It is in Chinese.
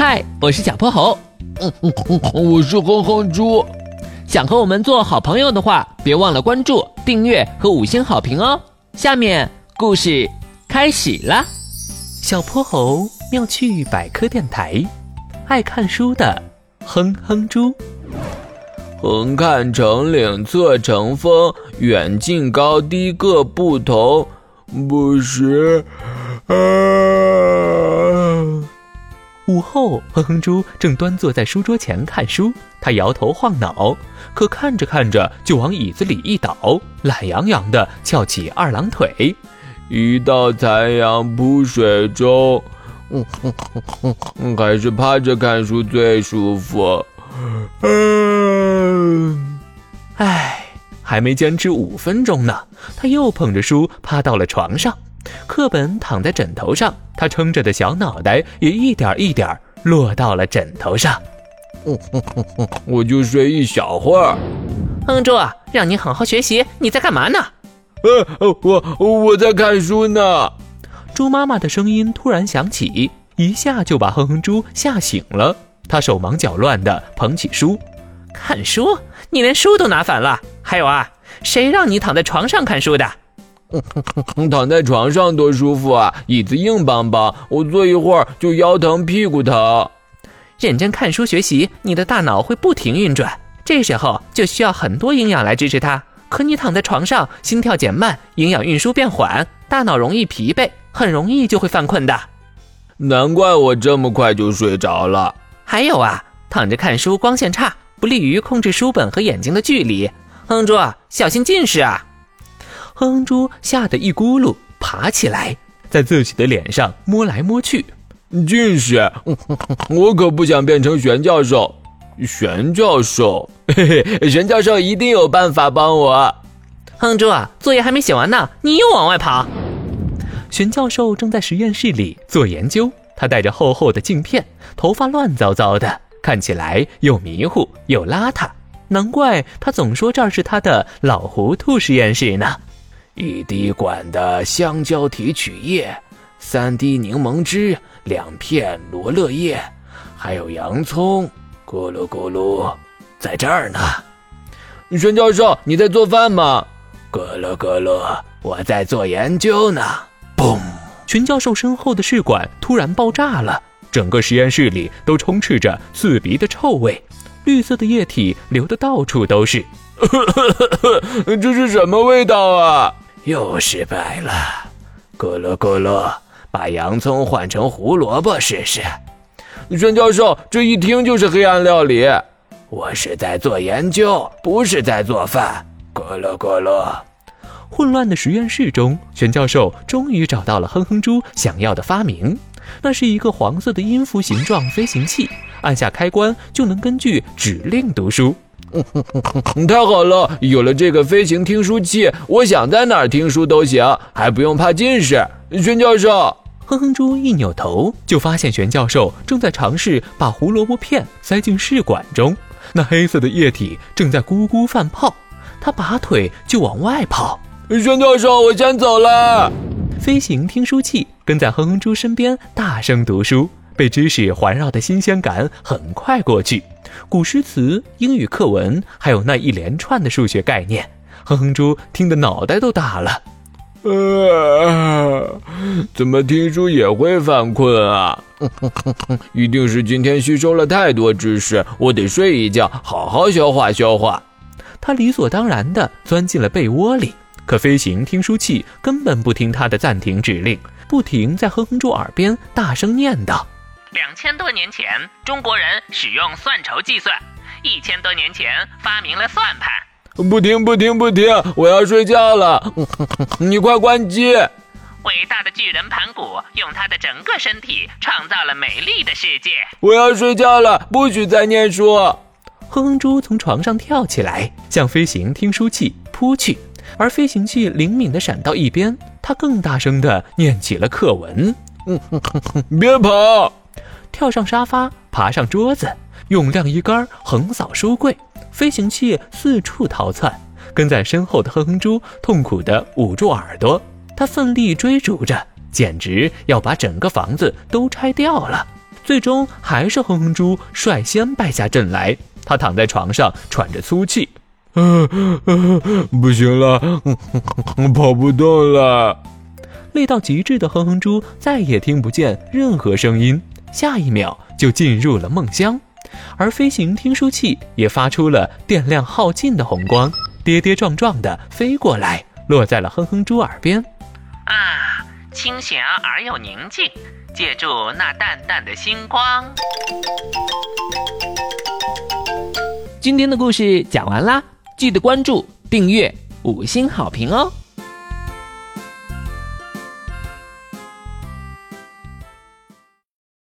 嗨，我是小泼猴。嗯嗯嗯，我是哼哼猪。想和我们做好朋友的话，别忘了关注、订阅和五星好评哦。下面故事开始了。小泼猴妙趣百科电台，爱看书的哼哼猪。横看成岭侧成峰，远近高低各不同。不是。啊！午后，哼哼猪正端坐在书桌前看书，他摇头晃脑，可看着看着就往椅子里一倒，懒洋洋的翘起二郎腿。一道残阳铺水中，还是趴着看书最舒服。嗯，唉，还没坚持五分钟呢，他又捧着书趴到了床上，课本躺在枕头上，他撑着的小脑袋也一点一点落到了枕头上。我就睡一小会儿。哼猪，让你好好学习，你在干嘛呢？呃，我我在看书呢。猪妈妈的声音突然响起，一下就把哼哼猪吓醒了。他手忙脚乱地捧起书，看书？你连书都拿反了。还有啊，谁让你躺在床上看书的？躺在床上多舒服啊，椅子硬邦邦，我坐一会儿就腰疼屁股疼。认真看书学习，你的大脑会不停运转，这时候就需要很多营养来支持它。可你躺在床上，心跳减慢，营养运输变缓，大脑容易疲惫，很容易就会犯困的。难怪我这么快就睡着了。还有啊，躺着看书光线差，不利于控制书本和眼睛的距离。哼猪，小心近视啊！哼猪吓得一咕噜爬起来，在自己的脸上摸来摸去。近视？我可不想变成玄教授。玄教授，嘿嘿，玄教授一定有办法帮我。哼猪，作业还没写完呢，你又往外跑。玄教授正在实验室里做研究。他戴着厚厚的镜片，头发乱糟糟的，看起来又迷糊又邋遢。难怪他总说这儿是他的老糊涂实验室呢。一滴管的香蕉提取液，三滴柠檬汁，两片罗勒叶，还有洋葱。咕噜咕噜，在这儿呢。孙教授，你在做饭吗？咕噜咕噜，我在做研究呢。嘣。群教授身后的试管突然爆炸了，整个实验室里都充斥着刺鼻的臭味，绿色的液体流得到处都是。这是什么味道啊？又失败了。咕噜咕噜，把洋葱换成胡萝卜试试。孙教授，这一听就是黑暗料理。我是在做研究，不是在做饭。咕噜咕噜。混乱的实验室中，玄教授终于找到了哼哼猪想要的发明。那是一个黄色的音符形状飞行器，按下开关就能根据指令读书。太好了，有了这个飞行听书器，我想在哪儿听书都行，还不用怕近视。玄教授，哼哼猪一扭头就发现玄教授正在尝试把胡萝卜片塞进试管中，那黑色的液体正在咕咕泛泡。他拔腿就往外跑。玄教授，我先走了。飞行听书器跟在哼哼猪身边，大声读书，被知识环绕的新鲜感很快过去。古诗词、英语课文，还有那一连串的数学概念，哼哼猪听得脑袋都大了。呃，怎么听书也会犯困啊？一定是今天吸收了太多知识，我得睡一觉，好好消化消化。他理所当然地钻进了被窝里。可飞行听书器根本不听他的暂停指令，不停在哼哼猪耳边大声念叨：“两千多年前，中国人使用算筹计算；一千多年前，发明了算盘。”不听不听不听，我要睡觉了，你快关机！伟大的巨人盘古用他的整个身体创造了美丽的世界。我要睡觉了，不许再念书！哼哼猪从床上跳起来，向飞行听书器扑去。而飞行器灵敏地闪到一边，他更大声地念起了课文。别跑！跳上沙发，爬上桌子，用晾衣杆横扫书柜。飞行器四处逃窜，跟在身后的哼哼猪痛苦地捂住耳朵。他奋力追逐着，简直要把整个房子都拆掉了。最终还是哼哼猪率先败下阵来。他躺在床上喘着粗气，不行了，跑不动了。累到极致的哼哼猪再也听不见任何声音，下一秒就进入了梦乡。而飞行听书器也发出了电量耗尽的红光，跌跌撞撞地飞过来，落在了哼哼猪耳边。啊，清闲而又宁静，借助那淡淡的星光。今天的故事讲完啦，记得关注、订阅、五星好评哦！